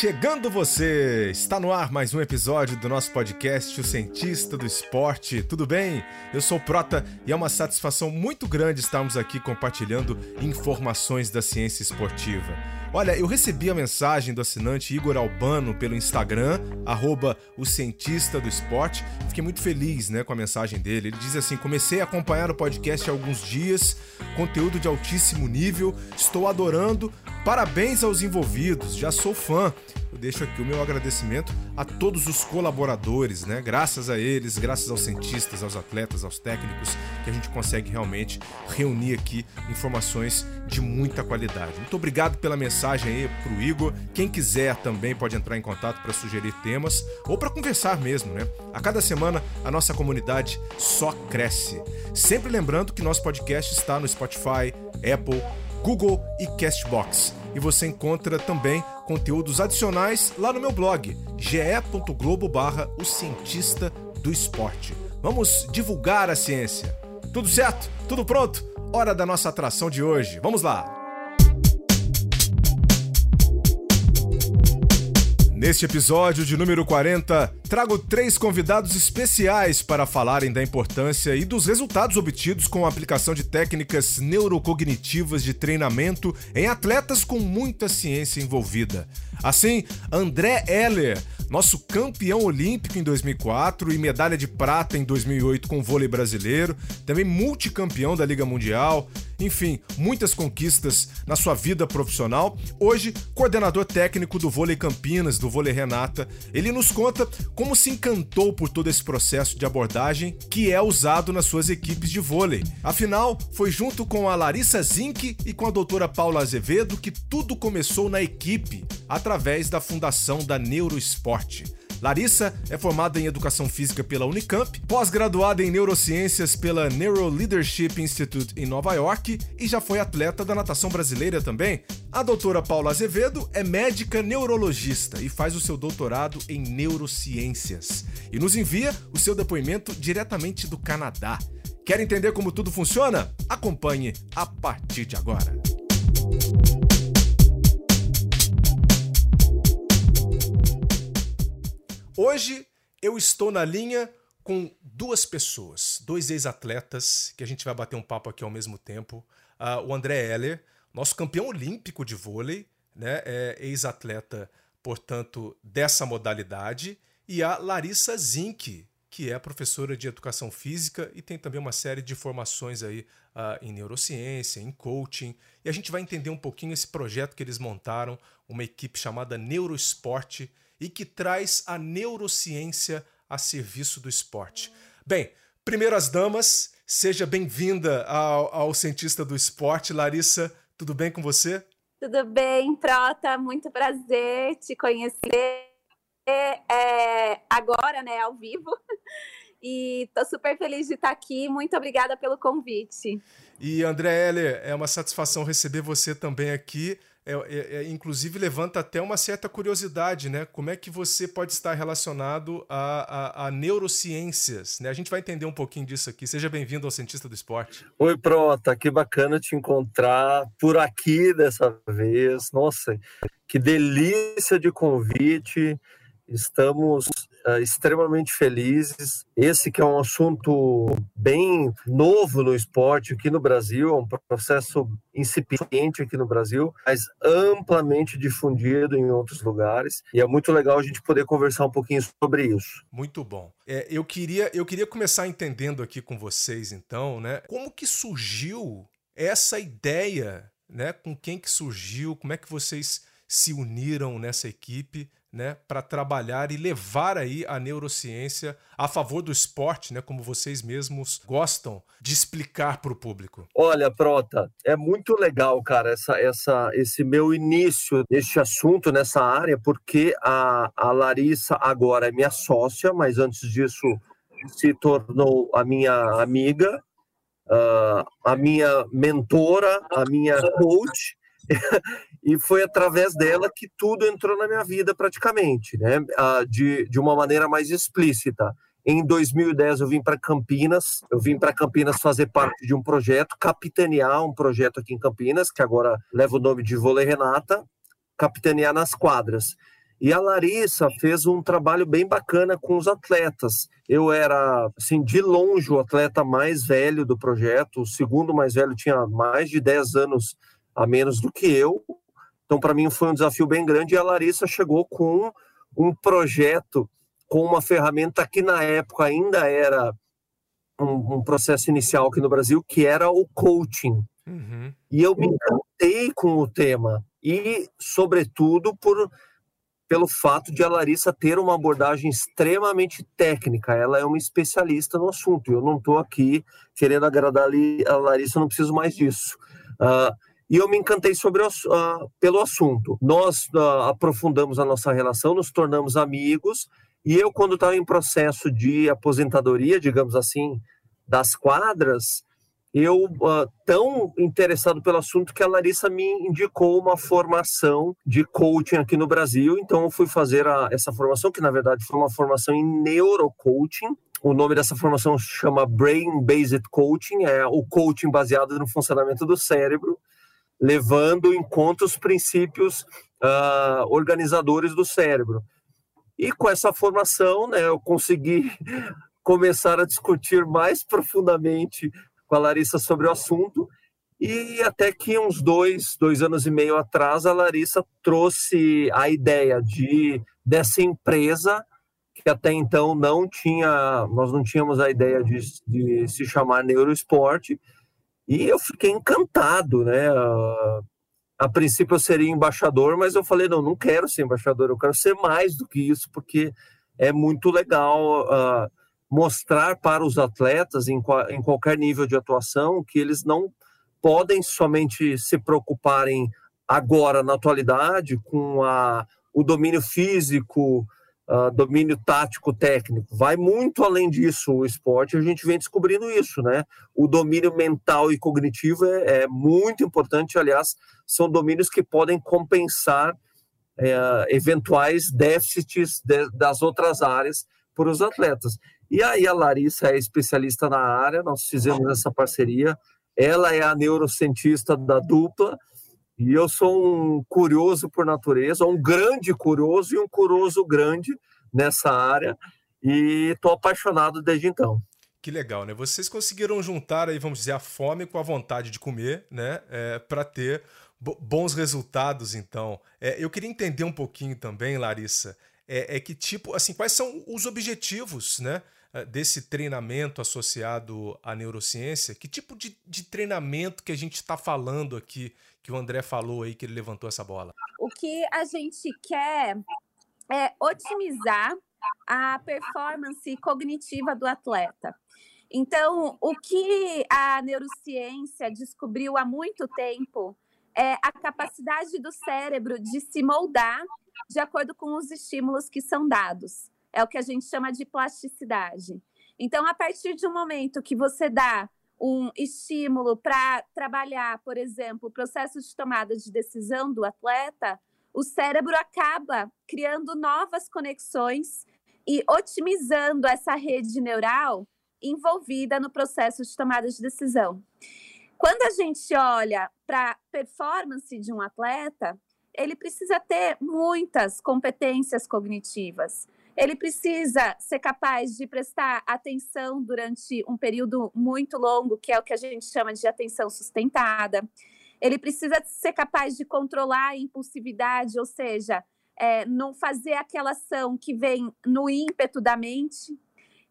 Chegando você! Está no ar mais um episódio do nosso podcast O Cientista do Esporte. Tudo bem? Eu sou o Prota e é uma satisfação muito grande estarmos aqui compartilhando informações da ciência esportiva. Olha, eu recebi a mensagem do assinante Igor Albano pelo Instagram, arroba o cientista do esporte. Fiquei muito feliz né, com a mensagem dele. Ele diz assim: comecei a acompanhar o podcast há alguns dias, conteúdo de altíssimo nível, estou adorando. Parabéns aos envolvidos, já sou fã eu deixo aqui o meu agradecimento a todos os colaboradores, né? Graças a eles, graças aos cientistas, aos atletas, aos técnicos, que a gente consegue realmente reunir aqui informações de muita qualidade. Muito obrigado pela mensagem aí pro Igor. Quem quiser também pode entrar em contato para sugerir temas ou para conversar mesmo, né? A cada semana a nossa comunidade só cresce. Sempre lembrando que nosso podcast está no Spotify, Apple, Google e Castbox. E você encontra também conteúdos adicionais lá no meu blog, ge.globo barra o cientista do esporte. Vamos divulgar a ciência. Tudo certo? Tudo pronto? Hora da nossa atração de hoje. Vamos lá! Neste episódio de número 40, trago três convidados especiais para falarem da importância e dos resultados obtidos com a aplicação de técnicas neurocognitivas de treinamento em atletas com muita ciência envolvida. Assim, André Heller, nosso campeão olímpico em 2004 e medalha de prata em 2008 com vôlei brasileiro, também multicampeão da Liga Mundial, enfim, muitas conquistas na sua vida profissional. Hoje, coordenador técnico do Vôlei Campinas, do Vôlei Renata, ele nos conta como se encantou por todo esse processo de abordagem que é usado nas suas equipes de vôlei. Afinal, foi junto com a Larissa Zink e com a doutora Paula Azevedo que tudo começou na equipe, através da fundação da Neuroesporte. Larissa é formada em Educação Física pela Unicamp, pós-graduada em Neurociências pela Neuro Leadership Institute em Nova York e já foi atleta da natação brasileira também. A doutora Paula Azevedo é médica neurologista e faz o seu doutorado em neurociências. E nos envia o seu depoimento diretamente do Canadá. Quer entender como tudo funciona? Acompanhe a partir de agora. Hoje eu estou na linha com duas pessoas, dois ex-atletas, que a gente vai bater um papo aqui ao mesmo tempo. Uh, o André Heller, nosso campeão olímpico de vôlei, né, é ex-atleta, portanto, dessa modalidade, e a Larissa Zink, que é professora de educação física e tem também uma série de formações aí uh, em neurociência, em coaching. E a gente vai entender um pouquinho esse projeto que eles montaram, uma equipe chamada Neuroesporte, e que traz a neurociência a serviço do esporte. Bem, primeiro as damas, seja bem-vinda ao, ao Cientista do Esporte. Larissa, tudo bem com você? Tudo bem, Prota, muito prazer te conhecer é, agora, né, ao vivo. E estou super feliz de estar aqui. Muito obrigada pelo convite. E André Heller, é uma satisfação receber você também aqui. É, é, é, inclusive levanta até uma certa curiosidade, né? Como é que você pode estar relacionado a, a, a neurociências? Né? A gente vai entender um pouquinho disso aqui. Seja bem-vindo ao Cientista do Esporte. Oi, Prota, que bacana te encontrar por aqui dessa vez. Nossa, que delícia de convite. Estamos uh, extremamente felizes. Esse que é um assunto bem novo no esporte aqui no Brasil, é um processo incipiente aqui no Brasil, mas amplamente difundido em outros lugares. E é muito legal a gente poder conversar um pouquinho sobre isso. Muito bom. É, eu, queria, eu queria começar entendendo aqui com vocês, então, né? Como que surgiu essa ideia, né? Com quem que surgiu? Como é que vocês se uniram nessa equipe né, para trabalhar e levar aí a neurociência a favor do esporte, né, como vocês mesmos gostam de explicar para o público? Olha, Prota, é muito legal, cara, essa, essa, esse meu início neste assunto, nessa área, porque a, a Larissa agora é minha sócia, mas antes disso se tornou a minha amiga, uh, a minha mentora, a minha coach. e foi através dela que tudo entrou na minha vida praticamente, né? de, de uma maneira mais explícita. Em 2010 eu vim para Campinas, eu vim para Campinas fazer parte de um projeto, capitanear um projeto aqui em Campinas, que agora leva o nome de Vôlei Renata, capitanear nas quadras. E a Larissa fez um trabalho bem bacana com os atletas. Eu era, assim, de longe o atleta mais velho do projeto, o segundo mais velho tinha mais de 10 anos a menos do que eu, então, para mim, foi um desafio bem grande e a Larissa chegou com um projeto, com uma ferramenta que na época ainda era um, um processo inicial aqui no Brasil, que era o coaching. Uhum. E eu me encantei com o tema e, sobretudo, por pelo fato de a Larissa ter uma abordagem extremamente técnica. Ela é uma especialista no assunto. Eu não estou aqui querendo agradar a Larissa, não preciso mais disso. Uh, e eu me encantei sobre o, uh, pelo assunto. Nós uh, aprofundamos a nossa relação, nos tornamos amigos, e eu, quando estava em processo de aposentadoria, digamos assim, das quadras, eu uh, tão interessado pelo assunto que a Larissa me indicou uma formação de coaching aqui no Brasil. Então eu fui fazer a, essa formação, que na verdade foi uma formação em neurocoaching. O nome dessa formação chama Brain Based Coaching, é o coaching baseado no funcionamento do cérebro levando em conta os princípios uh, organizadores do cérebro. E com essa formação, né, eu consegui começar a discutir mais profundamente com a Larissa sobre o assunto. E até que uns dois, dois anos e meio atrás, a Larissa trouxe a ideia de dessa empresa que até então não tinha, nós não tínhamos a ideia de, de se chamar Neuroesporte, e eu fiquei encantado, né? A, princípio eu seria embaixador, mas eu falei, não, não quero ser embaixador, eu quero ser mais do que isso, porque é muito legal uh, mostrar para os atletas, em, em qualquer nível de atuação, que eles não podem somente se preocuparem agora, na atualidade, com a, o domínio físico, uh, domínio tático técnico. Vai muito além disso o esporte, a gente vem descobrindo isso, né? O domínio mental e cognitivo é, é muito importante, aliás, são domínios que podem compensar é, eventuais déficits de, das outras áreas por os atletas. E aí a Larissa é especialista na área, nós fizemos essa parceria. Ela é a neurocientista da dupla, e eu sou um curioso por natureza, um grande curioso e um curioso grande nessa área. E estou apaixonado desde então. Que legal, né? Vocês conseguiram juntar aí, vamos dizer, a fome com a vontade de comer, né? É, para ter bons resultados, então. É, eu queria entender um pouquinho também, Larissa, é, é, que tipo, assim, quais são os objetivos, né? Eh, desse treinamento associado à neurociência? Que tipo de, de treinamento que a gente está falando aqui, que o André falou aí, que ele levantou essa bola? O que a gente quer é otimizar a performance cognitiva do atleta. Então, o que a neurociência descobriu há muito tempo é a capacidade do cérebro de se moldar de acordo com os estímulos que são dados. É o que a gente chama de plasticidade. Então, a partir de um momento que você dá um estímulo para trabalhar, por exemplo, o processo de tomada de decisão do atleta, o cérebro acaba criando novas conexões e otimizando essa rede neural envolvida no processo de tomada de decisão. Quando a gente olha para a performance de um atleta, ele precisa ter muitas competências cognitivas ele precisa ser capaz de prestar atenção durante um período muito longo, que é o que a gente chama de atenção sustentada. Ele precisa ser capaz de controlar a impulsividade, ou seja, é, não fazer aquela ação que vem no ímpeto da mente.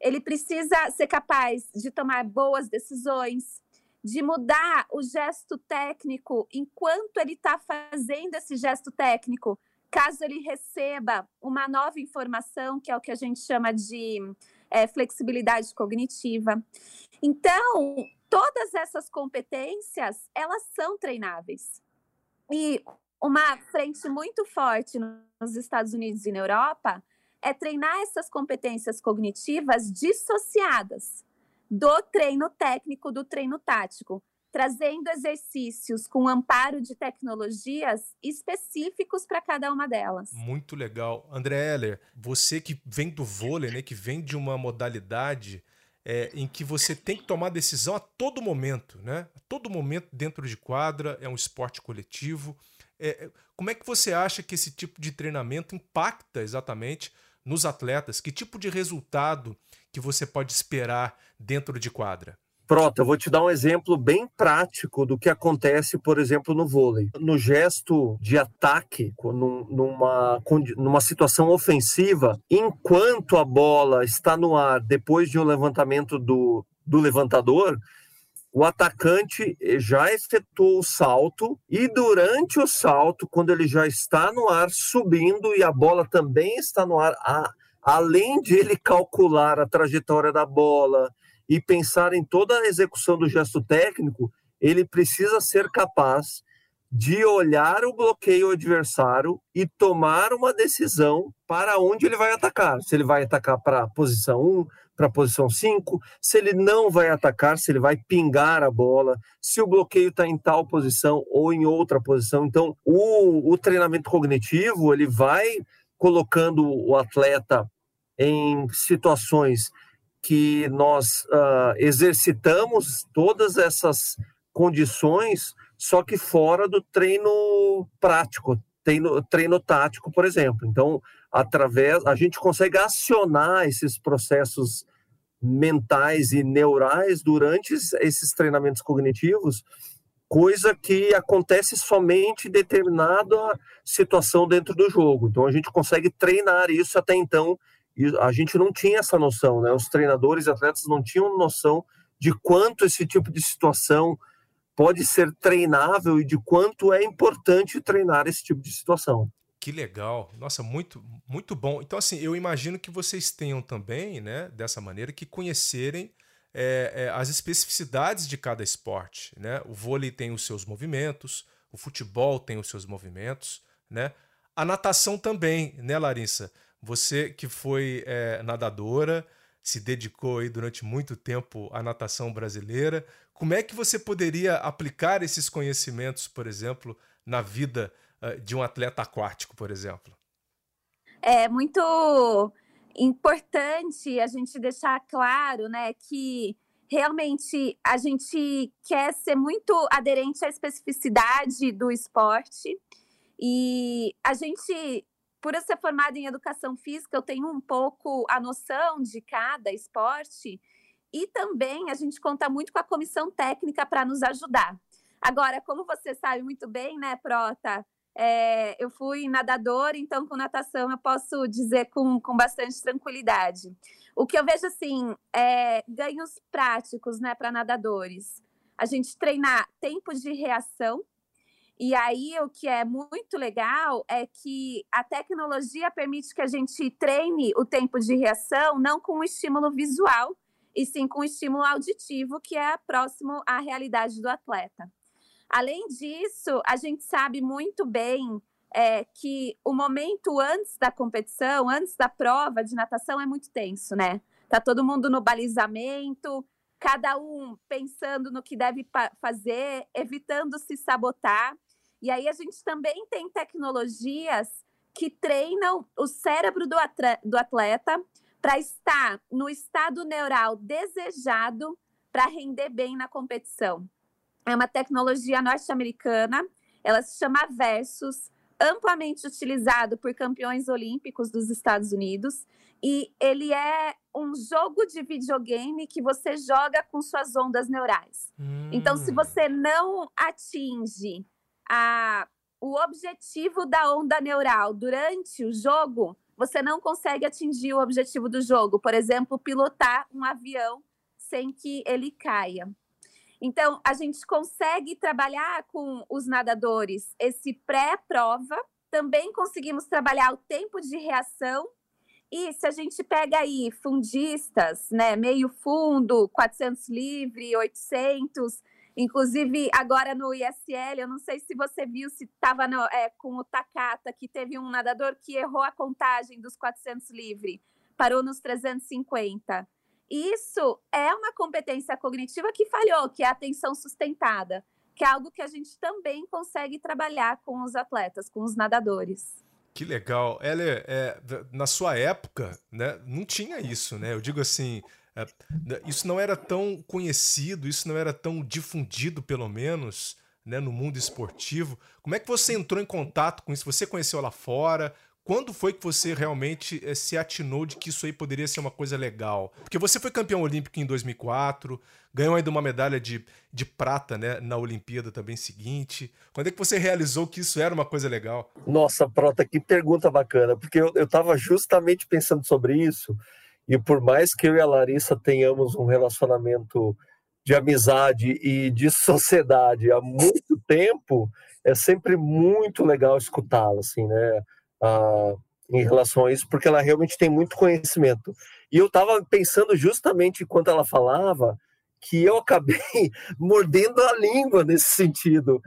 Ele precisa ser capaz de tomar boas decisões, de mudar o gesto técnico enquanto ele está fazendo esse gesto técnico caso ele receba uma nova informação, que é o que a gente chama de é, flexibilidade cognitiva. Então, todas essas competências, elas são treináveis. E uma frente muito forte nos Estados Unidos e na Europa é treinar essas competências cognitivas dissociadas do treino técnico, do treino tático, trazendo exercícios com amparo de tecnologias específicos para cada uma delas. Muito legal. André Heller, você que vem do vôlei, né, que vem de uma modalidade é, em que você tem que tomar decisão a todo momento, né? A todo momento dentro de quadra, é um esporte coletivo. É, é como é que você acha que esse tipo de treinamento impacta exatamente nos atletas? Que tipo de resultado que você pode esperar dentro de quadra? Prota, eu vou te dar um exemplo bem prático do que acontece, por exemplo, no vôlei. No gesto de ataque, numa, numa situação ofensiva, enquanto a bola está no ar, depois de um levantamento do, do levantador, o atacante já efetuou o salto e durante o salto, quando ele já está no ar subindo e a bola também está no ar, a, além de ele calcular a trajetória da bola e pensar em toda a execução do gesto técnico, ele precisa ser capaz de olhar o bloqueio adversário e tomar uma decisão para onde ele vai atacar. Se ele vai atacar para a posição 1, para a posição 5, se ele não vai atacar, se ele vai pingar a bola, se o bloqueio está em tal posição ou em outra posição. Então, o, o treinamento cognitivo ele vai colocando o atleta em situações que nós uh, exercitamos todas essas condições, só que fora do treino prático, treino, treino tático, por exemplo. Então, através, a gente consegue acionar esses processos mentais e neurais durante esses treinamentos cognitivos, coisa que acontece somente em determinada situação dentro do jogo. Então, a gente consegue treinar isso até então e a gente não tinha essa noção, né? Os treinadores e atletas não tinham noção de quanto esse tipo de situação pode ser treinável e de quanto é importante treinar esse tipo de situação. Que legal. Nossa, muito muito bom. Então assim, eu imagino que vocês tenham também, né, dessa maneira que conhecerem é, é, as especificidades de cada esporte, né? O vôlei tem os seus movimentos, o futebol tem os seus movimentos, né? A natação também, né, Larissa? Você que foi é, nadadora, se dedicou aí durante muito tempo à natação brasileira, como é que você poderia aplicar esses conhecimentos, por exemplo, na vida uh, de um atleta aquático, por exemplo? É muito importante a gente deixar claro, né, que realmente a gente quer ser muito aderente à especificidade do esporte e a gente por eu ser formada em educação física, eu tenho um pouco a noção de cada esporte e também a gente conta muito com a comissão técnica para nos ajudar. Agora, como você sabe muito bem, né, Prota? É, eu fui nadadora, então com natação eu posso dizer com, com bastante tranquilidade. O que eu vejo assim é ganhos práticos, né, para nadadores. A gente treinar tempo de reação, e aí, o que é muito legal é que a tecnologia permite que a gente treine o tempo de reação não com um estímulo visual, e sim com um estímulo auditivo, que é próximo à realidade do atleta. Além disso, a gente sabe muito bem é, que o momento antes da competição, antes da prova de natação, é muito tenso, né? Tá todo mundo no balizamento, cada um pensando no que deve fazer, evitando se sabotar. E aí a gente também tem tecnologias que treinam o cérebro do atleta para estar no estado neural desejado para render bem na competição. É uma tecnologia norte-americana, ela se chama Versus, amplamente utilizado por campeões olímpicos dos Estados Unidos, e ele é um jogo de videogame que você joga com suas ondas neurais. Hum. Então, se hum. você não atinge a, o objetivo da onda neural durante o jogo, você não consegue atingir o objetivo do jogo. Por exemplo, pilotar um avião sem que ele caia. Então, a gente consegue trabalhar com os nadadores esse pré-prova também conseguimos trabalhar o tempo de reação. E se a gente pega aí fundistas, né, meio fundo, 400 livre, 800, inclusive agora no ISL, eu não sei se você viu, se estava é, com o Takata, que teve um nadador que errou a contagem dos 400 livre, parou nos 350. Isso é uma competência cognitiva que falhou, que é a atenção sustentada, que é algo que a gente também consegue trabalhar com os atletas, com os nadadores. Que legal. Ela é, na sua época, né, não tinha isso, né? Eu digo assim, isso não era tão conhecido, isso não era tão difundido, pelo menos, né, no mundo esportivo. Como é que você entrou em contato com isso? Você conheceu lá fora? Quando foi que você realmente eh, se atinou de que isso aí poderia ser uma coisa legal? Porque você foi campeão olímpico em 2004, ganhou ainda uma medalha de, de prata né, na Olimpíada também seguinte. Quando é que você realizou que isso era uma coisa legal? Nossa, Prota, que pergunta bacana, porque eu estava justamente pensando sobre isso, e por mais que eu e a Larissa tenhamos um relacionamento de amizade e de sociedade há muito tempo, é sempre muito legal escutá-la, assim, né? uh, em relação a isso, porque ela realmente tem muito conhecimento. E eu estava pensando justamente enquanto ela falava que eu acabei mordendo a língua nesse sentido,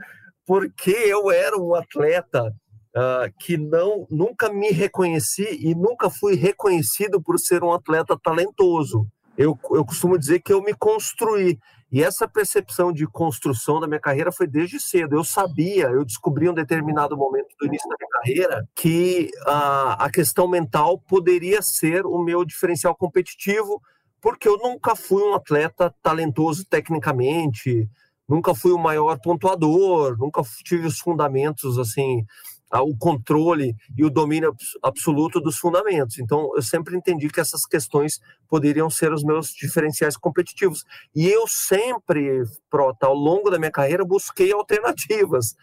porque eu era um atleta uh, que não nunca me reconheci e nunca fui reconhecido por ser um atleta talentoso. Eu, eu costumo dizer que eu me construí. E essa percepção de construção da minha carreira foi desde cedo. Eu sabia, eu descobri em um determinado momento do início da minha carreira que a, a questão mental poderia ser o meu diferencial competitivo, porque eu nunca fui um atleta talentoso tecnicamente, nunca fui o maior pontuador, nunca tive os fundamentos assim o controle e o domínio absoluto dos fundamentos. Então, eu sempre entendi que essas questões poderiam ser os meus diferenciais competitivos. E eu sempre, Prota, ao longo da minha carreira, busquei alternativas.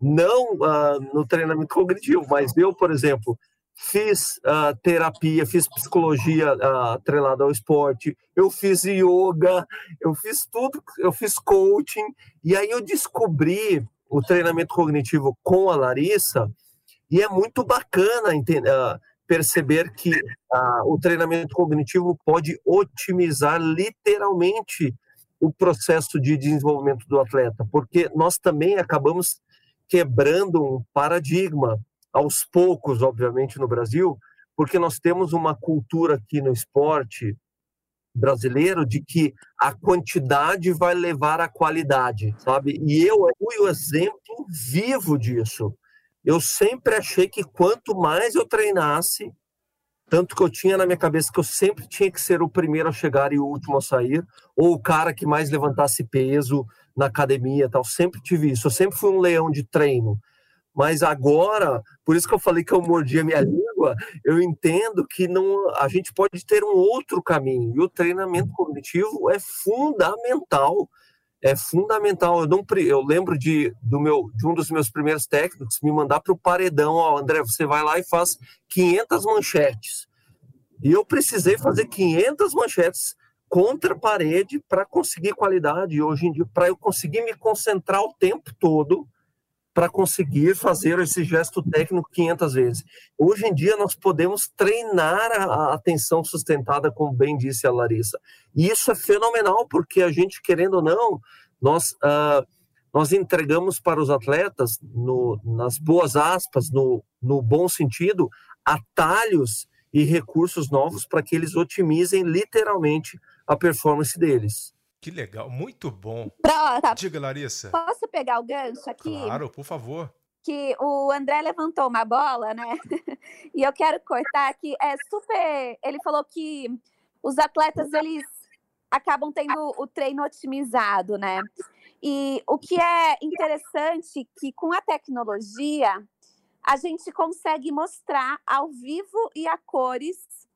Não uh, no treinamento cognitivo, mas eu, por exemplo, fiz uh, terapia, fiz psicologia uh, atrelada ao esporte, eu fiz yoga, eu fiz tudo, eu fiz coaching, e aí eu descobri o treinamento cognitivo com a Larissa, e é muito bacana entender, uh, perceber que uh, o treinamento cognitivo pode otimizar literalmente o processo de desenvolvimento do atleta, porque nós também acabamos quebrando um paradigma aos poucos, obviamente, no Brasil, porque nós temos uma cultura aqui no esporte brasileiro de que a quantidade vai levar à qualidade, sabe? E eu fui o exemplo vivo disso. Eu sempre achei que quanto mais eu treinasse, tanto que eu tinha na minha cabeça que eu sempre tinha que ser o primeiro a chegar e o último a sair, ou o cara que mais levantasse peso na academia, tal. Sempre tive isso. Eu sempre fui um leão de treino. Mas agora, por isso que eu falei que eu mordi a minha língua, eu entendo que não, a gente pode ter um outro caminho. E o treinamento cognitivo é fundamental. É fundamental. Eu, não, eu lembro de, do meu, de um dos meus primeiros técnicos me mandar para o paredão: Ó, André, você vai lá e faz 500 manchetes. E eu precisei fazer 500 manchetes contra a parede para conseguir qualidade. E hoje em dia, para eu conseguir me concentrar o tempo todo para conseguir fazer esse gesto técnico 500 vezes. Hoje em dia, nós podemos treinar a atenção sustentada, como bem disse a Larissa. E isso é fenomenal, porque a gente, querendo ou não, nós, uh, nós entregamos para os atletas, no, nas boas aspas, no, no bom sentido, atalhos e recursos novos para que eles otimizem literalmente a performance deles. Que legal, muito bom. Pronto. Diga, Larissa. Posso pegar o gancho aqui? Claro, por favor. Que o André levantou uma bola, né? e eu quero cortar que é super. Ele falou que os atletas eles acabam tendo o treino otimizado, né? E o que é interessante que com a tecnologia a gente consegue mostrar ao vivo e a cores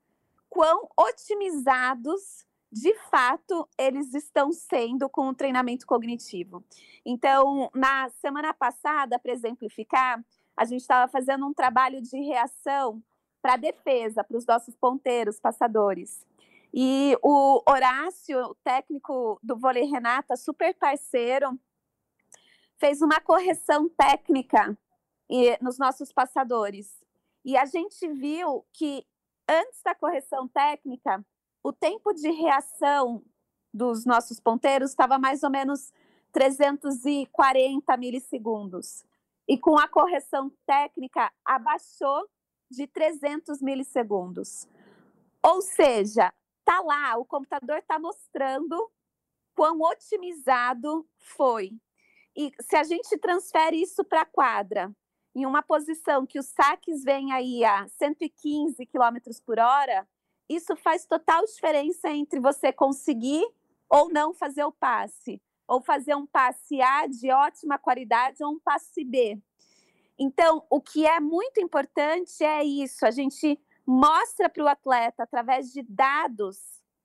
quão otimizados de fato eles estão sendo com o treinamento cognitivo. Então, na semana passada, para exemplificar, a gente estava fazendo um trabalho de reação para defesa, para os nossos ponteiros, passadores. E o Horácio, técnico do vôlei Renata, super parceiro, fez uma correção técnica nos nossos passadores. E a gente viu que antes da correção técnica, o tempo de reação dos nossos ponteiros estava mais ou menos 340 milissegundos. E com a correção técnica, abaixou de 300 milissegundos. Ou seja, tá lá, o computador está mostrando quão otimizado foi. E se a gente transfere isso para a quadra, em uma posição que os saques vêm aí a 115 km por hora, isso faz total diferença entre você conseguir ou não fazer o passe, ou fazer um passe A de ótima qualidade ou um passe B. Então, o que é muito importante é isso, a gente mostra para o atleta, através de dados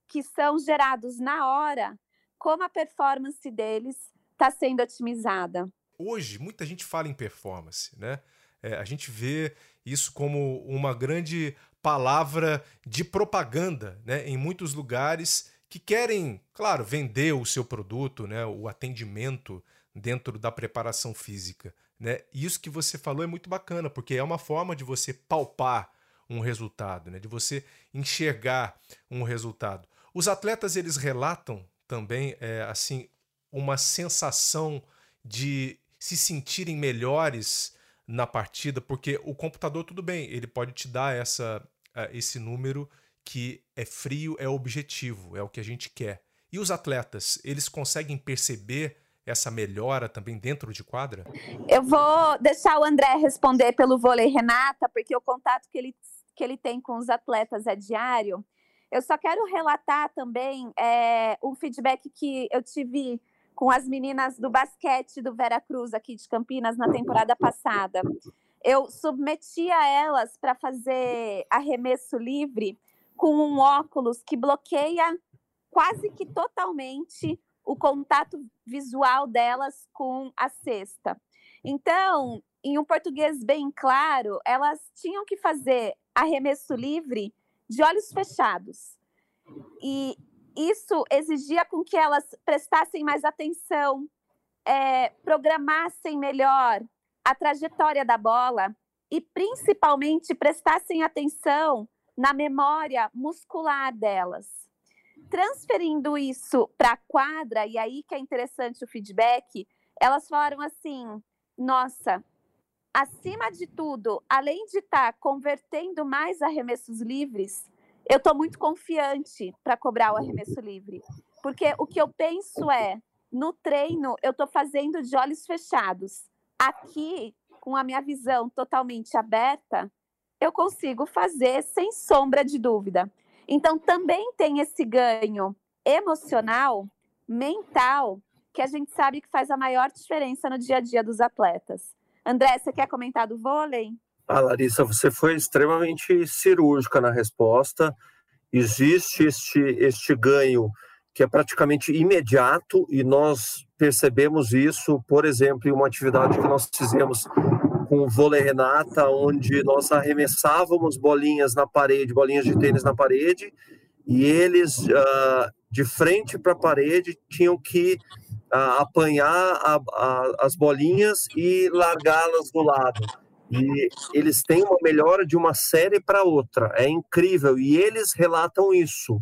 que são gerados na hora, como a performance deles está sendo otimizada. Hoje, muita gente fala em performance, né? É, a gente vê isso como uma grande palavra de propaganda, né? Em muitos lugares que querem, claro, vender o seu produto, né? O atendimento dentro da preparação física, né? Isso que você falou é muito bacana, porque é uma forma de você palpar um resultado, né? De você enxergar um resultado. Os atletas eles relatam também é, assim uma sensação de se sentirem melhores na partida, porque o computador tudo bem, ele pode te dar essa esse número que é frio, é objetivo, é o que a gente quer. E os atletas, eles conseguem perceber essa melhora também dentro de quadra? Eu vou deixar o André responder pelo vôlei Renata, porque o contato que ele, que ele tem com os atletas é diário. Eu só quero relatar também é, um feedback que eu tive com as meninas do basquete do Vera Cruz aqui de Campinas na temporada passada. Eu submeti a elas para fazer arremesso livre com um óculos que bloqueia quase que totalmente o contato visual delas com a cesta. Então, em um português bem claro, elas tinham que fazer arremesso livre de olhos fechados. E isso exigia com que elas prestassem mais atenção, é, programassem melhor a trajetória da bola e, principalmente, prestassem atenção na memória muscular delas. Transferindo isso para a quadra, e aí que é interessante o feedback, elas falaram assim: nossa, acima de tudo, além de estar tá convertendo mais arremessos livres, eu estou muito confiante para cobrar o arremesso livre. Porque o que eu penso é, no treino, eu estou fazendo de olhos fechados. Aqui, com a minha visão totalmente aberta, eu consigo fazer sem sombra de dúvida. Então, também tem esse ganho emocional, mental, que a gente sabe que faz a maior diferença no dia a dia dos atletas. André, você quer comentar do vôlei? Ah, Larissa, você foi extremamente cirúrgica na resposta. Existe este, este ganho que é praticamente imediato e nós percebemos isso, por exemplo, em uma atividade que nós fizemos com o vôlei Renata, onde nós arremessávamos bolinhas na parede, bolinhas de tênis na parede, e eles, uh, de frente para a parede, tinham que uh, apanhar a, a, as bolinhas e largá-las do lado. E eles têm uma melhora de uma série para outra. É incrível. E eles relatam isso.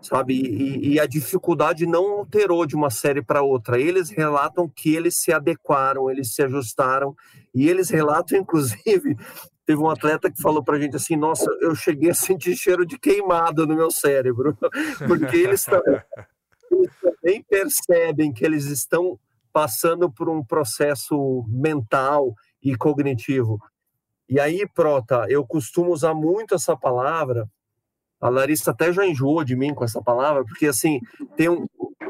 Sabe? E, e a dificuldade não alterou de uma série para outra. Eles relatam que eles se adequaram, eles se ajustaram. E eles relatam, inclusive, teve um atleta que falou para a gente assim: Nossa, eu cheguei a sentir cheiro de queimado no meu cérebro. Porque eles também, eles também percebem que eles estão passando por um processo mental e cognitivo. E aí, Prota, eu costumo usar muito essa palavra. A Larissa até já enjoou de mim com essa palavra, porque assim, tem um,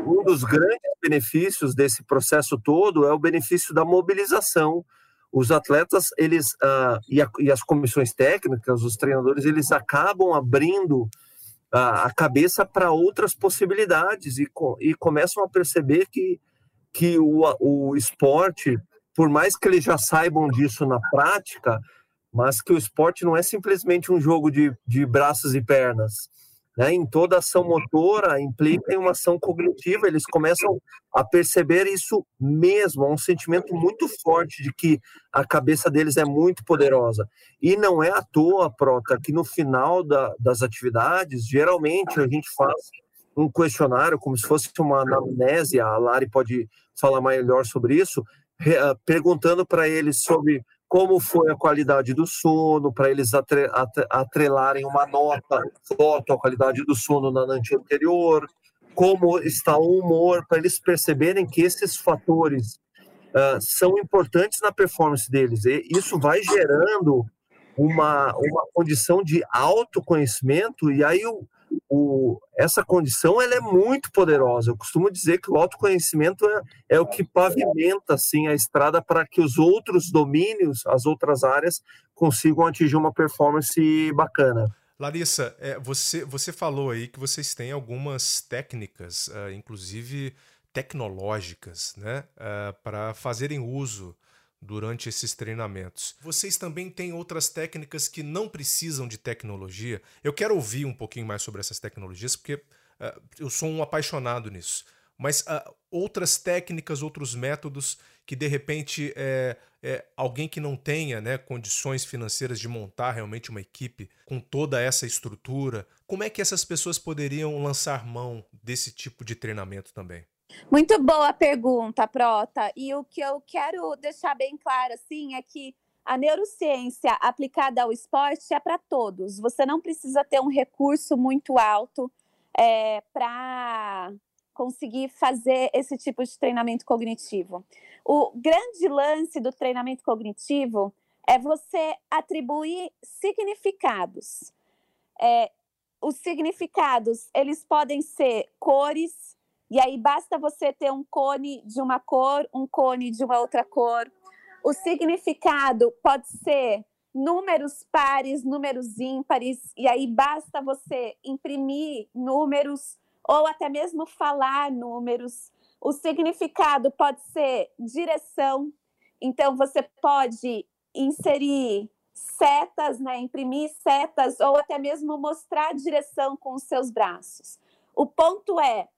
um dos grandes benefícios desse processo todo é o benefício da mobilização. Os atletas, eles uh, e, a, e, as comissões técnicas, os treinadores, eles acabam abrindo uh, a cabeça para outras possibilidades e, e começam a perceber que, que o, o esporte por mais que eles já saibam disso na prática, mas que o esporte não é simplesmente um jogo de, de braços e pernas. né, em toda ação motora implica em uma ação cognitiva, eles começam a perceber isso mesmo, é um sentimento muito forte de que a cabeça deles é muito poderosa. E não é à toa, Prota, que no final da, das atividades, geralmente a gente faz um questionário, como se fosse uma anamnésia, a Lari pode falar melhor sobre isso, perguntando para eles sobre como foi a qualidade do sono, para eles atre, atrelarem uma nota, foto, a qualidade do sono na noite anterior, como está o humor, para eles perceberem que esses fatores uh, são importantes na performance deles. E isso vai gerando uma, uma condição de autoconhecimento, e aí o, o, essa condição ela é muito poderosa. Eu costumo dizer que o autoconhecimento é, é o que pavimenta assim, a estrada para que os outros domínios, as outras áreas, consigam atingir uma performance bacana. Larissa, é, você, você falou aí que vocês têm algumas técnicas, uh, inclusive tecnológicas, né, uh, para fazerem uso durante esses treinamentos. Vocês também têm outras técnicas que não precisam de tecnologia. Eu quero ouvir um pouquinho mais sobre essas tecnologias, porque uh, eu sou um apaixonado nisso. Mas uh, outras técnicas, outros métodos que de repente é, é, alguém que não tenha né, condições financeiras de montar realmente uma equipe com toda essa estrutura, como é que essas pessoas poderiam lançar mão desse tipo de treinamento também? Muito boa pergunta, Prota. E o que eu quero deixar bem claro assim é que a neurociência aplicada ao esporte é para todos. Você não precisa ter um recurso muito alto é, para conseguir fazer esse tipo de treinamento cognitivo. O grande lance do treinamento cognitivo é você atribuir significados. É, os significados eles podem ser cores, e aí basta você ter um cone de uma cor, um cone de uma outra cor. O significado pode ser números pares, números ímpares, e aí basta você imprimir números ou até mesmo falar números. O significado pode ser direção, então você pode inserir setas, né, imprimir setas ou até mesmo mostrar a direção com os seus braços. O ponto é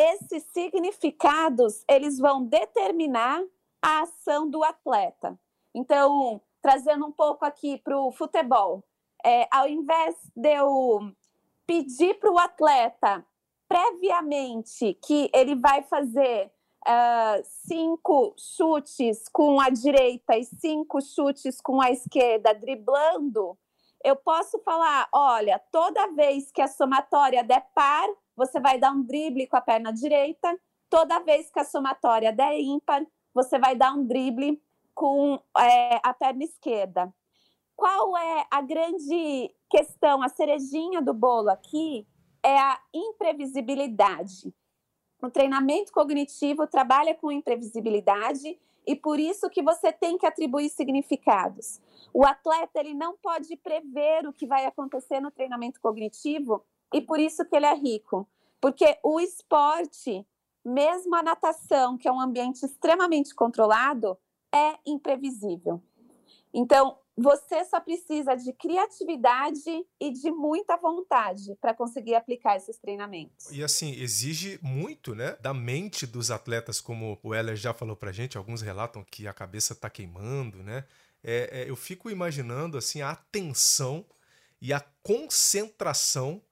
esses significados eles vão determinar a ação do atleta. Então, trazendo um pouco aqui para o futebol, é, ao invés de eu pedir para o atleta previamente que ele vai fazer uh, cinco chutes com a direita e cinco chutes com a esquerda, driblando, eu posso falar: olha, toda vez que a somatória der par, você vai dar um drible com a perna direita. Toda vez que a somatória der ímpar, você vai dar um drible com é, a perna esquerda. Qual é a grande questão, a cerejinha do bolo aqui? É a imprevisibilidade. O treinamento cognitivo trabalha com imprevisibilidade e por isso que você tem que atribuir significados. O atleta ele não pode prever o que vai acontecer no treinamento cognitivo e por isso que ele é rico. Porque o esporte, mesmo a natação, que é um ambiente extremamente controlado, é imprevisível. Então, você só precisa de criatividade e de muita vontade para conseguir aplicar esses treinamentos. E assim, exige muito, né, da mente dos atletas, como o Heller já falou pra gente, alguns relatam que a cabeça está queimando, né? É, é, eu fico imaginando assim a atenção e a concentração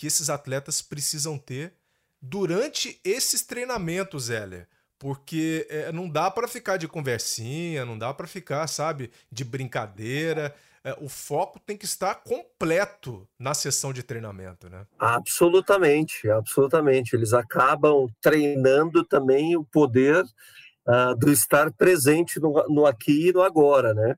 que esses atletas precisam ter durante esses treinamentos, Heller. Porque é, não dá para ficar de conversinha, não dá para ficar, sabe, de brincadeira. É, o foco tem que estar completo na sessão de treinamento, né? Absolutamente, absolutamente. Eles acabam treinando também o poder uh, do estar presente no, no aqui e no agora, né?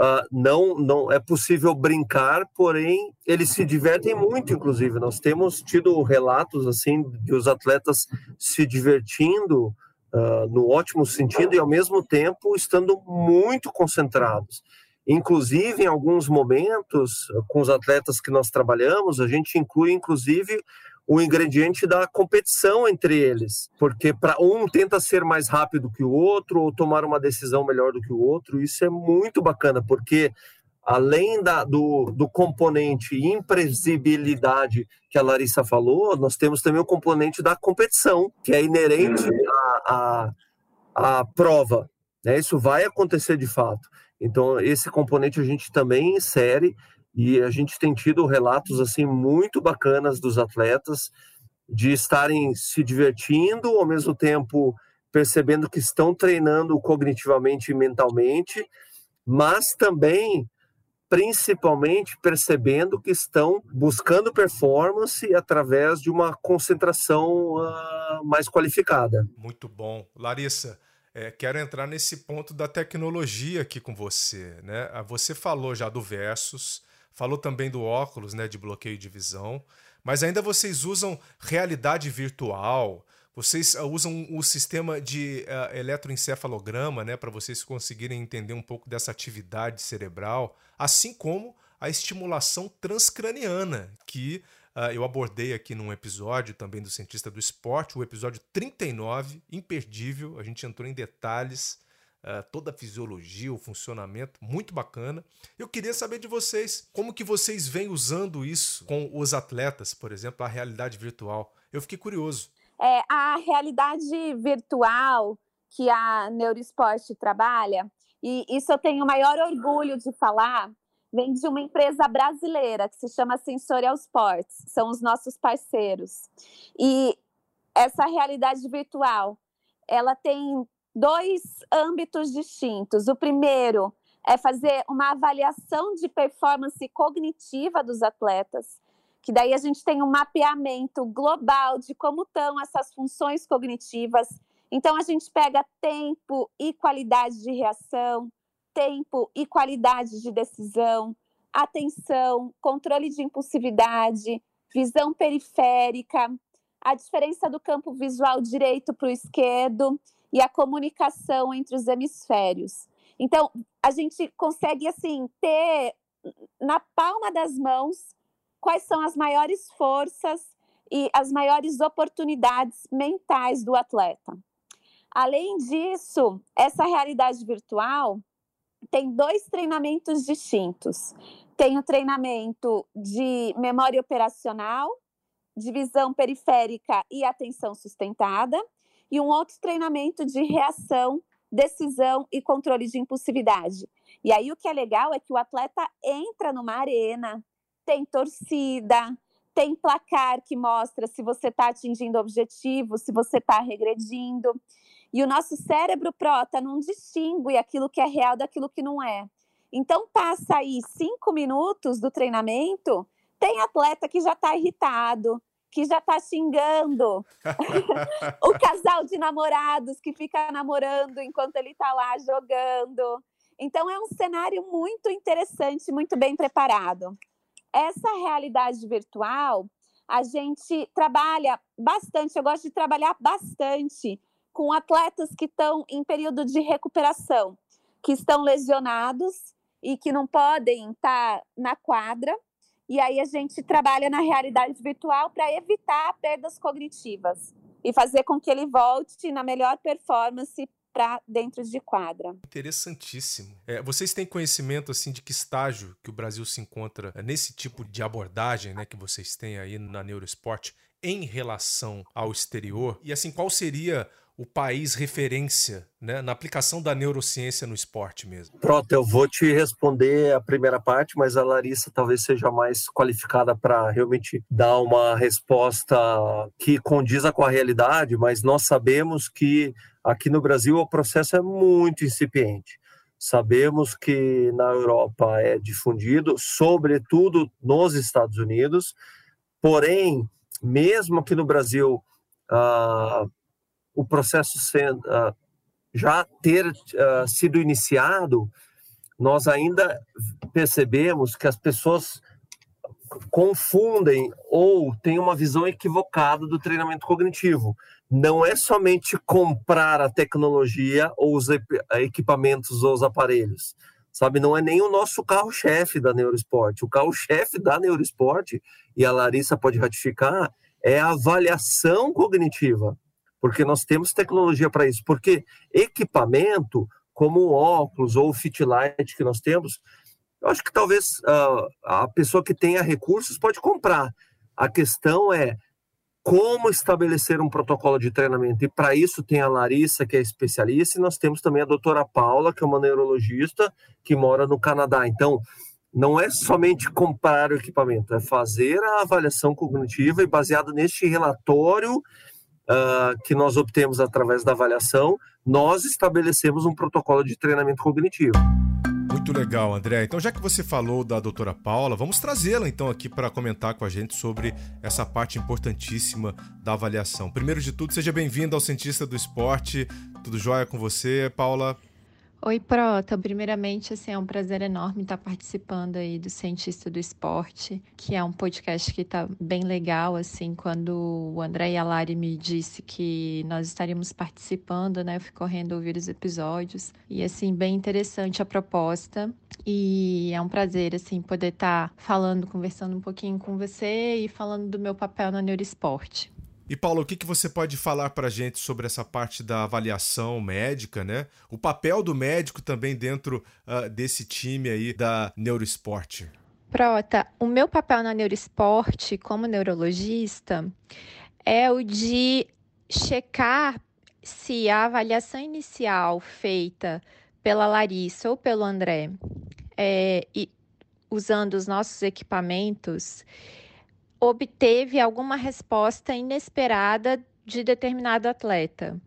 Uh, não, não é possível brincar, porém eles se divertem muito, inclusive. Nós temos tido relatos assim de os atletas se divertindo uh, no ótimo sentido e ao mesmo tempo estando muito concentrados. Inclusive, em alguns momentos, com os atletas que nós trabalhamos, a gente inclui, inclusive, o ingrediente da competição entre eles, porque para um tenta ser mais rápido que o outro ou tomar uma decisão melhor do que o outro. Isso é muito bacana, porque além da, do, do componente imprevisibilidade que a Larissa falou, nós temos também o componente da competição, que é inerente à, à, à prova. Né? Isso vai acontecer de fato. Então, esse componente a gente também insere e a gente tem tido relatos assim muito bacanas dos atletas de estarem se divertindo, ao mesmo tempo percebendo que estão treinando cognitivamente e mentalmente, mas também principalmente percebendo que estão buscando performance através de uma concentração uh, mais qualificada. Muito bom. Larissa, é, quero entrar nesse ponto da tecnologia aqui com você. Né? Ah, você falou já do Versus, falou também do óculos né, de bloqueio de visão, mas ainda vocês usam realidade virtual, vocês uh, usam o sistema de uh, eletroencefalograma, né, para vocês conseguirem entender um pouco dessa atividade cerebral, assim como a estimulação transcraniana, que uh, eu abordei aqui num episódio também do Cientista do Esporte, o episódio 39, imperdível. A gente entrou em detalhes, uh, toda a fisiologia, o funcionamento, muito bacana. Eu queria saber de vocês, como que vocês vêm usando isso com os atletas, por exemplo, a realidade virtual. Eu fiquei curioso. É, a realidade virtual que a Neuroesporte trabalha, e isso eu tenho o maior orgulho de falar, vem de uma empresa brasileira que se chama Sensorial Sports, são os nossos parceiros. E essa realidade virtual, ela tem dois âmbitos distintos. O primeiro é fazer uma avaliação de performance cognitiva dos atletas que daí a gente tem um mapeamento global de como estão essas funções cognitivas. Então a gente pega tempo e qualidade de reação, tempo e qualidade de decisão, atenção, controle de impulsividade, visão periférica, a diferença do campo visual direito para o esquerdo e a comunicação entre os hemisférios. Então, a gente consegue assim ter na palma das mãos quais são as maiores forças e as maiores oportunidades mentais do atleta. Além disso, essa realidade virtual tem dois treinamentos distintos. Tem o treinamento de memória operacional, de visão periférica e atenção sustentada, e um outro treinamento de reação, decisão e controle de impulsividade. E aí o que é legal é que o atleta entra numa arena, tem torcida, tem placar que mostra se você está atingindo o objetivo, se você está regredindo. E o nosso cérebro prota não distingue aquilo que é real daquilo que não é. Então, passa aí cinco minutos do treinamento, tem atleta que já está irritado, que já está xingando o casal de namorados que fica namorando enquanto ele está lá jogando. Então, é um cenário muito interessante, muito bem preparado. Essa realidade virtual, a gente trabalha bastante, eu gosto de trabalhar bastante com atletas que estão em período de recuperação, que estão lesionados e que não podem estar na quadra. E aí a gente trabalha na realidade virtual para evitar perdas cognitivas e fazer com que ele volte na melhor performance para dentro de quadra. Interessantíssimo. É, vocês têm conhecimento assim de que estágio que o Brasil se encontra nesse tipo de abordagem, né, que vocês têm aí na Neurosport em relação ao exterior? E assim, qual seria o país referência né, na aplicação da neurociência no esporte mesmo? Pronto, eu vou te responder a primeira parte, mas a Larissa talvez seja mais qualificada para realmente dar uma resposta que condiza com a realidade, mas nós sabemos que aqui no Brasil o processo é muito incipiente. Sabemos que na Europa é difundido, sobretudo nos Estados Unidos, porém, mesmo aqui no Brasil, uh, o processo sendo, uh, já ter uh, sido iniciado, nós ainda percebemos que as pessoas confundem ou têm uma visão equivocada do treinamento cognitivo. Não é somente comprar a tecnologia ou os equipamentos ou os aparelhos, sabe? Não é nem o nosso carro-chefe da Neurosport. O carro-chefe da Neurosport, e a Larissa pode ratificar, é a avaliação cognitiva porque nós temos tecnologia para isso. Porque equipamento, como o óculos ou o Fitlight que nós temos, Eu acho que talvez uh, a pessoa que tenha recursos pode comprar. A questão é como estabelecer um protocolo de treinamento. E para isso tem a Larissa, que é especialista, e nós temos também a doutora Paula, que é uma neurologista que mora no Canadá. Então, não é somente comprar o equipamento, é fazer a avaliação cognitiva e baseado neste relatório uh, que nós obtemos através da avaliação, nós estabelecemos um protocolo de treinamento cognitivo. Muito legal, André. Então, já que você falou da doutora Paula, vamos trazê-la então aqui para comentar com a gente sobre essa parte importantíssima da avaliação. Primeiro de tudo, seja bem-vindo ao Cientista do Esporte. Tudo jóia com você, Paula? Oi, Prota. Primeiramente, assim, é um prazer enorme estar participando aí do Cientista do Esporte, que é um podcast que está bem legal, assim, quando o André e a Lari me disse que nós estaríamos participando, né, eu fui correndo ouvir os episódios, e, assim, bem interessante a proposta, e é um prazer, assim, poder estar falando, conversando um pouquinho com você e falando do meu papel na Neuroesporte. E Paulo, o que, que você pode falar para a gente sobre essa parte da avaliação médica, né? O papel do médico também dentro uh, desse time aí da Neuroesporte. Prota, o meu papel na Neuroesporte como neurologista é o de checar se a avaliação inicial feita pela Larissa ou pelo André, é, e, usando os nossos equipamentos, obteve alguma resposta inesperada de determinado atleta.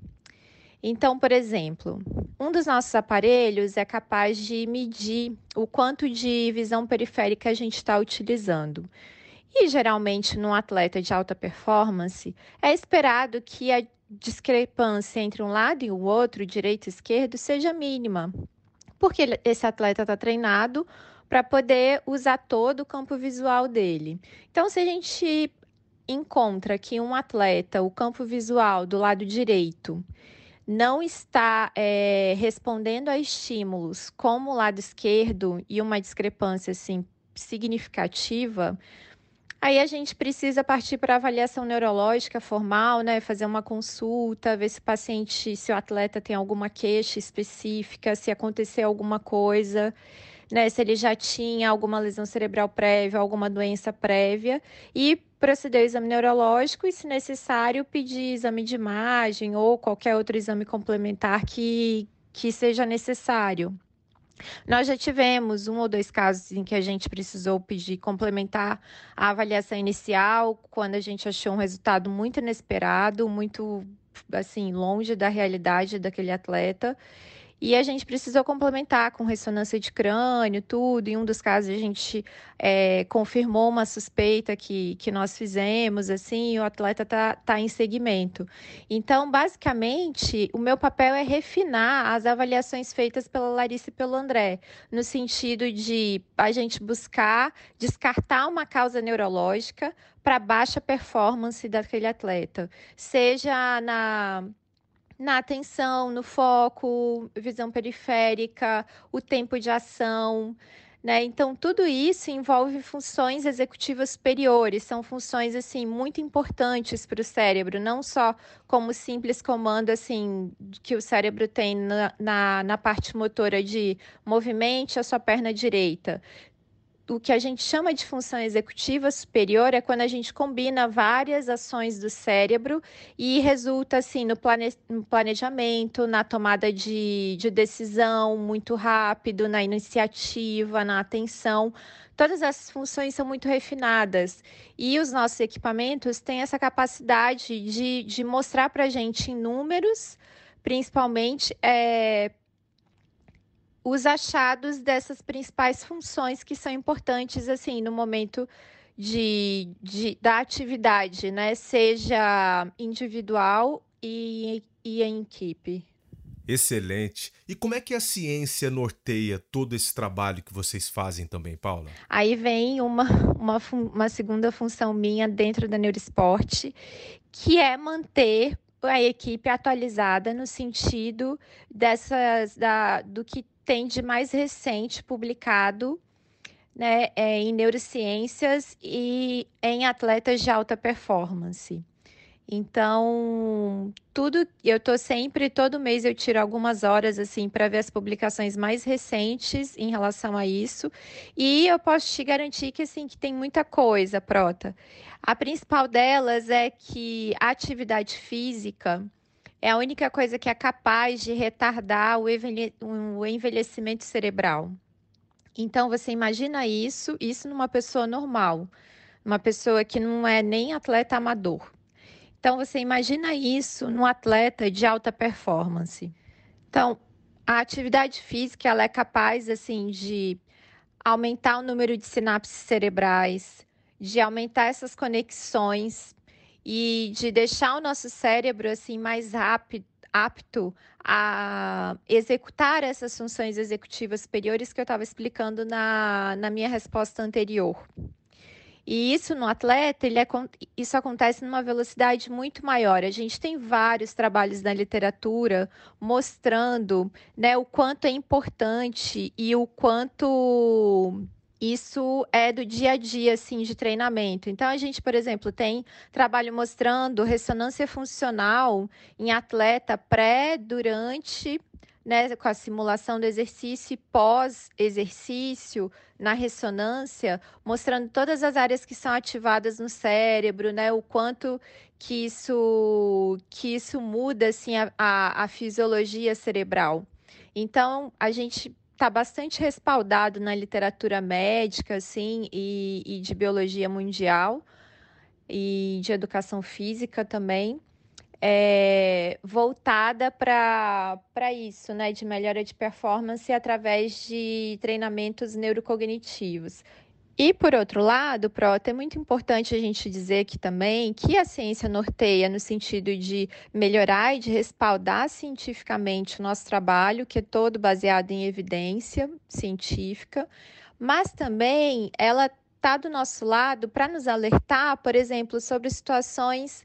Então, por exemplo, um dos nossos aparelhos é capaz de medir o quanto de visão periférica a gente está utilizando. E geralmente, num atleta de alta performance, é esperado que a discrepância entre um lado e o outro, direito e esquerdo, seja mínima, porque esse atleta está treinado para poder usar todo o campo visual dele. Então, se a gente encontra que um atleta, o campo visual do lado direito, não está é, respondendo a estímulos como o lado esquerdo e uma discrepância assim significativa, aí a gente precisa partir para avaliação neurológica formal, né? Fazer uma consulta, ver se o paciente, se o atleta tem alguma queixa específica, se acontecer alguma coisa né, se ele já tinha alguma lesão cerebral prévia, alguma doença prévia, e proceder ao exame neurológico e, se necessário, pedir exame de imagem ou qualquer outro exame complementar que, que seja necessário. Nós já tivemos um ou dois casos em que a gente precisou pedir complementar a avaliação inicial, quando a gente achou um resultado muito inesperado, muito assim longe da realidade daquele atleta. E a gente precisou complementar com ressonância de crânio, tudo. Em um dos casos, a gente é, confirmou uma suspeita que, que nós fizemos, assim, e o atleta está tá em segmento. Então, basicamente, o meu papel é refinar as avaliações feitas pela Larissa e pelo André, no sentido de a gente buscar descartar uma causa neurológica para baixa performance daquele atleta, seja na na atenção, no foco, visão periférica, o tempo de ação. Né? Então, tudo isso envolve funções executivas superiores, são funções assim muito importantes para o cérebro, não só como simples comando assim que o cérebro tem na, na, na parte motora de movimente a sua perna direita o que a gente chama de função executiva superior é quando a gente combina várias ações do cérebro e resulta assim no, plane no planejamento, na tomada de, de decisão muito rápido, na iniciativa, na atenção. Todas essas funções são muito refinadas e os nossos equipamentos têm essa capacidade de, de mostrar para a gente em números, principalmente é, os achados dessas principais funções que são importantes assim no momento de, de da atividade, né? Seja individual e, e em equipe. Excelente. E como é que a ciência norteia todo esse trabalho que vocês fazem também, Paula? Aí vem uma, uma, uma segunda função minha dentro da Neuroesporte, que é manter a equipe atualizada no sentido dessas da, do que tem de mais recente publicado né, é, em neurociências e em atletas de alta performance. Então, tudo eu tô sempre todo mês eu tiro algumas horas assim para ver as publicações mais recentes em relação a isso, e eu posso te garantir que assim que tem muita coisa, Prota. A principal delas é que a atividade física é a única coisa que é capaz de retardar o envelhecimento cerebral. Então, você imagina isso, isso numa pessoa normal, uma pessoa que não é nem atleta amador. Então, você imagina isso num atleta de alta performance. Então, a atividade física ela é capaz assim de aumentar o número de sinapses cerebrais, de aumentar essas conexões e de deixar o nosso cérebro assim mais rápido, apto a executar essas funções executivas superiores que eu estava explicando na, na minha resposta anterior. E isso no atleta, ele é, isso acontece numa velocidade muito maior. A gente tem vários trabalhos na literatura mostrando né, o quanto é importante e o quanto isso é do dia a dia, assim, de treinamento. Então, a gente, por exemplo, tem trabalho mostrando ressonância funcional em atleta pré, durante né, com a simulação do exercício e pós-exercício na ressonância, mostrando todas as áreas que são ativadas no cérebro, né, o quanto que isso, que isso muda assim, a, a, a fisiologia cerebral. Então, a gente está bastante respaldado na literatura médica assim, e, e de biologia mundial e de educação física também é, voltada para isso, né, de melhora de performance através de treinamentos neurocognitivos. E, por outro lado, Prota, é muito importante a gente dizer aqui também que a ciência norteia no sentido de melhorar e de respaldar cientificamente o nosso trabalho, que é todo baseado em evidência científica, mas também ela está do nosso lado para nos alertar, por exemplo, sobre situações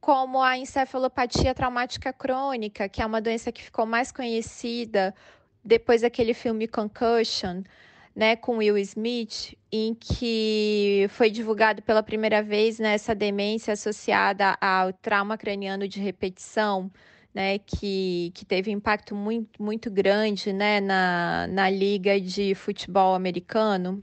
como a encefalopatia traumática crônica, que é uma doença que ficou mais conhecida depois daquele filme Concussion, né, com Will Smith, em que foi divulgado pela primeira vez né, essa demência associada ao trauma craniano de repetição, né, que, que teve impacto muito, muito grande né, na, na liga de futebol americano.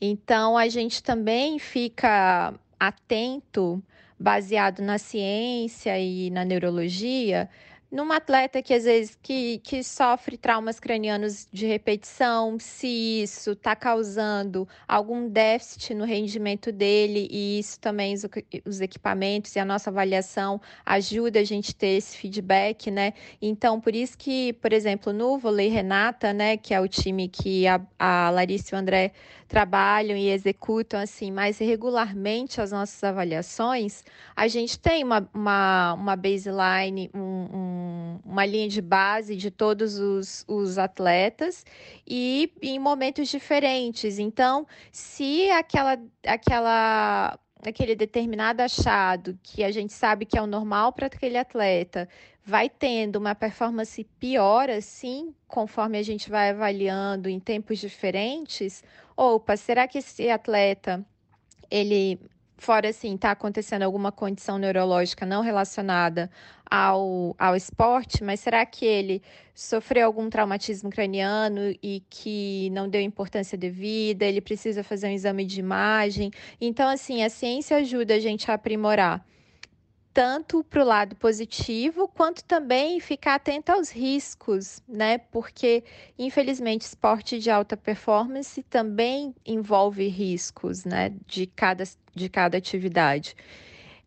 Então, a gente também fica atento baseado na ciência e na neurologia, numa atleta que às vezes que, que sofre traumas cranianos de repetição, se isso está causando algum déficit no rendimento dele, e isso também os, os, equipamentos e a nossa avaliação ajuda a gente ter esse feedback, né? Então, por isso que, por exemplo, no Vôlei Renata, né, que é o time que a, a Larissa e o André trabalham e executam assim mais regularmente as nossas avaliações, a gente tem uma, uma, uma baseline, um, um, uma linha de base de todos os, os atletas e em momentos diferentes. Então, se aquela, aquela aquele determinado achado que a gente sabe que é o normal para aquele atleta vai tendo uma performance pior assim, conforme a gente vai avaliando em tempos diferentes, opa, será que esse atleta ele fora assim, está acontecendo alguma condição neurológica não relacionada ao, ao esporte, mas será que ele sofreu algum traumatismo craniano e que não deu importância devida? Ele precisa fazer um exame de imagem? Então, assim, a ciência ajuda a gente a aprimorar tanto para o lado positivo, quanto também ficar atento aos riscos, né? Porque, infelizmente, esporte de alta performance também envolve riscos, né? De cada, de cada atividade.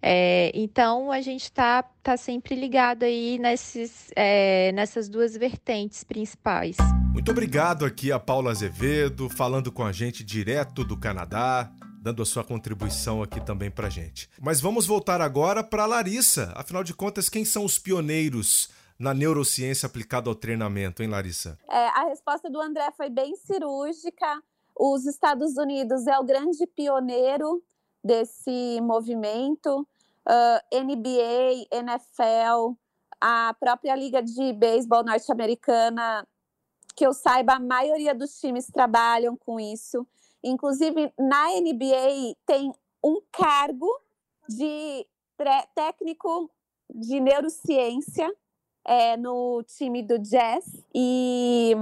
É, então, a gente está tá sempre ligado aí nesses, é, nessas duas vertentes principais. Muito obrigado aqui a Paula Azevedo, falando com a gente direto do Canadá dando a sua contribuição aqui também para gente. Mas vamos voltar agora para Larissa. Afinal de contas, quem são os pioneiros na neurociência aplicada ao treinamento, hein, Larissa? É, a resposta do André foi bem cirúrgica. Os Estados Unidos é o grande pioneiro desse movimento. Uh, NBA, NFL, a própria Liga de Beisebol norte-americana, que eu saiba, a maioria dos times trabalham com isso. Inclusive, na NBA tem um cargo de técnico de neurociência é, no time do Jazz. E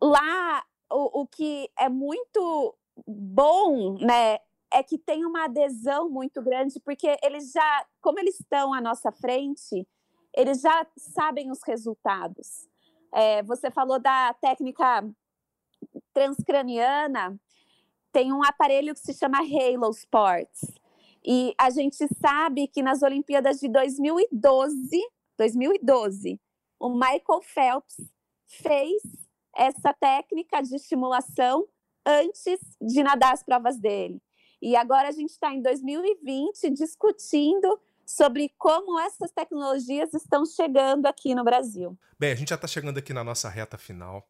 lá o, o que é muito bom, né, é que tem uma adesão muito grande, porque eles já, como eles estão à nossa frente, eles já sabem os resultados. É, você falou da técnica transcraniana, tem um aparelho que se chama Halo Sports. E a gente sabe que nas Olimpíadas de 2012, 2012, o Michael Phelps fez essa técnica de estimulação antes de nadar as provas dele. E agora a gente está em 2020 discutindo sobre como essas tecnologias estão chegando aqui no Brasil. Bem, a gente já está chegando aqui na nossa reta final.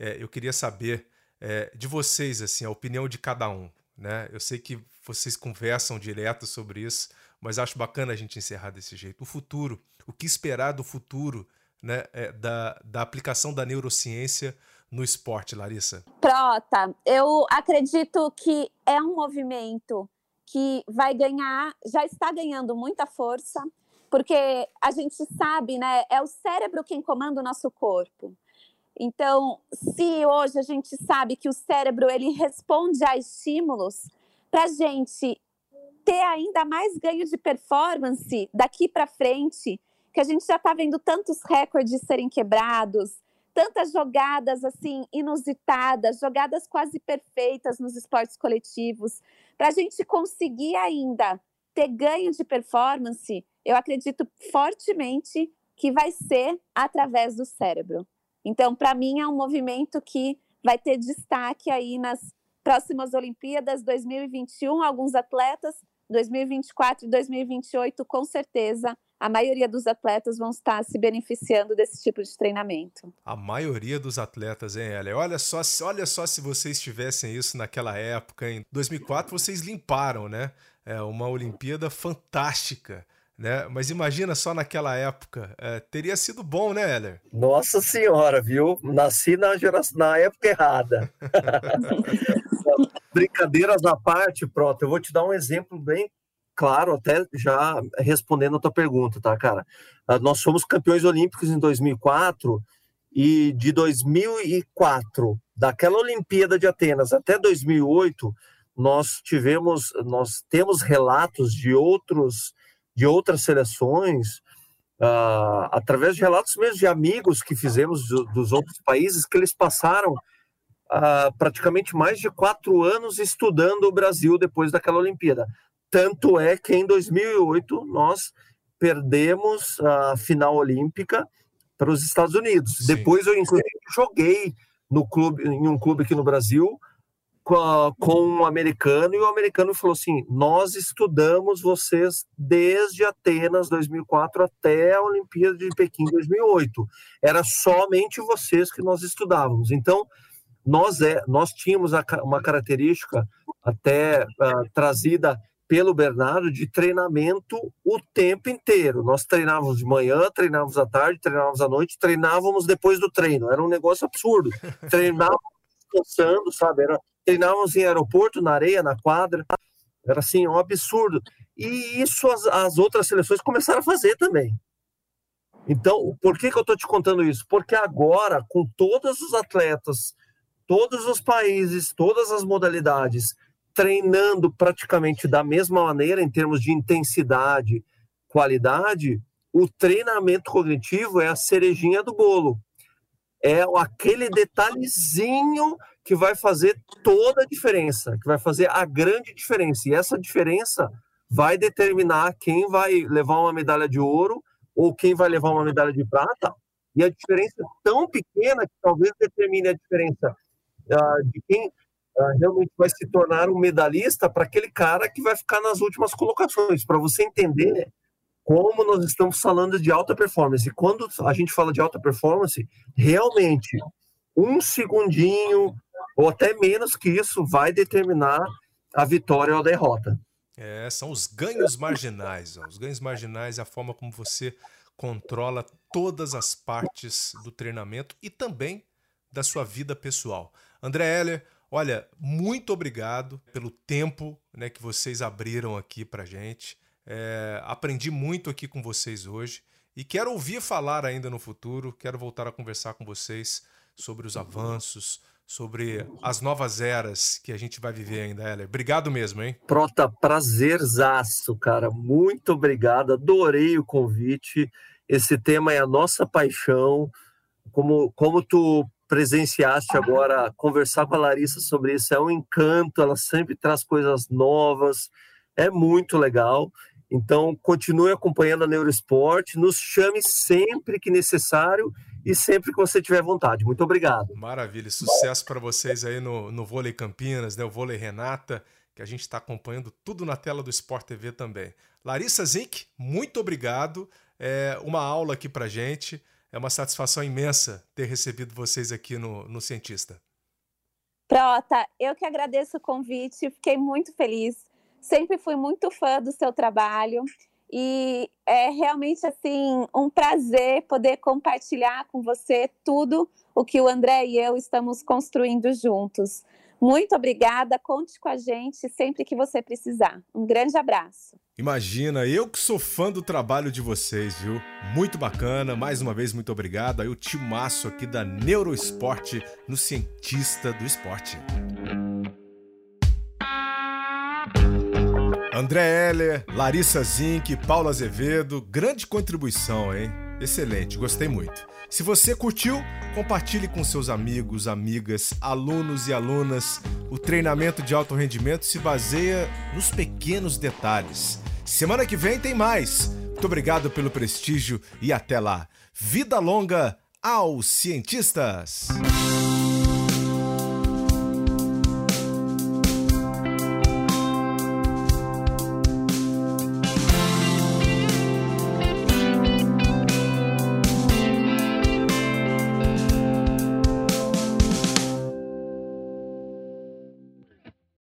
É, eu queria saber é, de vocês, assim, a opinião de cada um. Né? Eu sei que vocês conversam direto sobre isso, mas acho bacana a gente encerrar desse jeito. O futuro, o que esperar do futuro né, é, da, da aplicação da neurociência no esporte, Larissa? Prota, eu acredito que é um movimento que vai ganhar, já está ganhando muita força, porque a gente sabe, né? É o cérebro quem comanda o nosso corpo. Então, se hoje a gente sabe que o cérebro ele responde a estímulos, para a gente ter ainda mais ganho de performance daqui para frente, que a gente já está vendo tantos recordes serem quebrados, tantas jogadas assim inusitadas, jogadas quase perfeitas nos esportes coletivos, para a gente conseguir ainda ter ganho de performance, eu acredito fortemente que vai ser através do cérebro. Então, para mim, é um movimento que vai ter destaque aí nas próximas Olimpíadas 2021, alguns atletas, 2024 e 2028, com certeza, a maioria dos atletas vão estar se beneficiando desse tipo de treinamento. A maioria dos atletas, hein, Elia? Olha só, olha só se vocês tivessem isso naquela época. Em 2004, vocês limparam, né? É uma Olimpíada fantástica. Né? Mas imagina só naquela época, é, teria sido bom, né, Heller? Nossa senhora, viu? Nasci na, geração, na época errada. Brincadeiras à parte, pronto, eu vou te dar um exemplo bem claro, até já respondendo a tua pergunta, tá, cara? Ah, nós fomos campeões olímpicos em 2004 e de 2004, daquela Olimpíada de Atenas até 2008, nós tivemos, nós temos relatos de outros, de outras seleções, uh, através de relatos mesmo de amigos que fizemos do, dos outros países, que eles passaram uh, praticamente mais de quatro anos estudando o Brasil depois daquela Olimpíada. Tanto é que em 2008 nós perdemos a final olímpica para os Estados Unidos. Sim. Depois eu inclusive joguei no clube, em um clube aqui no Brasil com, um americano e o americano falou assim: nós estudamos vocês desde Atenas 2004 até a Olimpíada de Pequim 2008. Era somente vocês que nós estudávamos. Então nós é, nós tínhamos uma característica até uh, trazida pelo Bernardo de treinamento o tempo inteiro. Nós treinávamos de manhã, treinávamos à tarde, treinávamos à noite, treinávamos depois do treino. Era um negócio absurdo. Treinávamos descansando, sabe? Era, treinávamos em aeroporto, na areia, na quadra. Era assim, um absurdo. E isso as, as outras seleções começaram a fazer também. Então, por que, que eu estou te contando isso? Porque agora, com todos os atletas, todos os países, todas as modalidades treinando praticamente da mesma maneira em termos de intensidade, qualidade, o treinamento cognitivo é a cerejinha do bolo. É aquele detalhezinho que vai fazer toda a diferença, que vai fazer a grande diferença. E essa diferença vai determinar quem vai levar uma medalha de ouro ou quem vai levar uma medalha de prata. E a diferença é tão pequena que talvez determine a diferença uh, de quem realmente vai se tornar um medalhista para aquele cara que vai ficar nas últimas colocações, para você entender como nós estamos falando de alta performance. Quando a gente fala de alta performance, realmente um segundinho ou até menos que isso vai determinar a vitória ou a derrota. É, são os ganhos marginais. Ó. Os ganhos marginais é a forma como você controla todas as partes do treinamento e também da sua vida pessoal. André Heller, Olha, muito obrigado pelo tempo né, que vocês abriram aqui para gente. É, aprendi muito aqui com vocês hoje e quero ouvir falar ainda no futuro. Quero voltar a conversar com vocês sobre os avanços, sobre as novas eras que a gente vai viver ainda, Heller. Obrigado mesmo, hein? Prota, prazerzaço, cara. Muito obrigado. Adorei o convite. Esse tema é a nossa paixão. Como, como tu presenciaste agora, conversar com a Larissa sobre isso é um encanto. Ela sempre traz coisas novas. É muito legal. Então, continue acompanhando a Neuroesporte. Nos chame sempre que necessário e sempre que você tiver vontade. Muito obrigado. Maravilha, sucesso para vocês aí no, no Vôlei Campinas, né? o Vôlei Renata, que a gente está acompanhando tudo na tela do Sport TV também. Larissa Zink, muito obrigado. É uma aula aqui para gente. É uma satisfação imensa ter recebido vocês aqui no, no Cientista. Prota, eu que agradeço o convite, fiquei muito feliz. Sempre fui muito fã do seu trabalho e é realmente assim um prazer poder compartilhar com você tudo o que o André e eu estamos construindo juntos. Muito obrigada, conte com a gente sempre que você precisar. Um grande abraço. Imagina, eu que sou fã do trabalho de vocês, viu? Muito bacana, mais uma vez muito obrigado. Aí o timaço aqui da Neuroesporte no Cientista do Esporte. André Heller, Larissa Zink, Paulo Azevedo, grande contribuição, hein? Excelente, gostei muito. Se você curtiu, compartilhe com seus amigos, amigas, alunos e alunas. O treinamento de alto rendimento se baseia nos pequenos detalhes. Semana que vem tem mais. Muito obrigado pelo prestígio e até lá. Vida longa aos cientistas!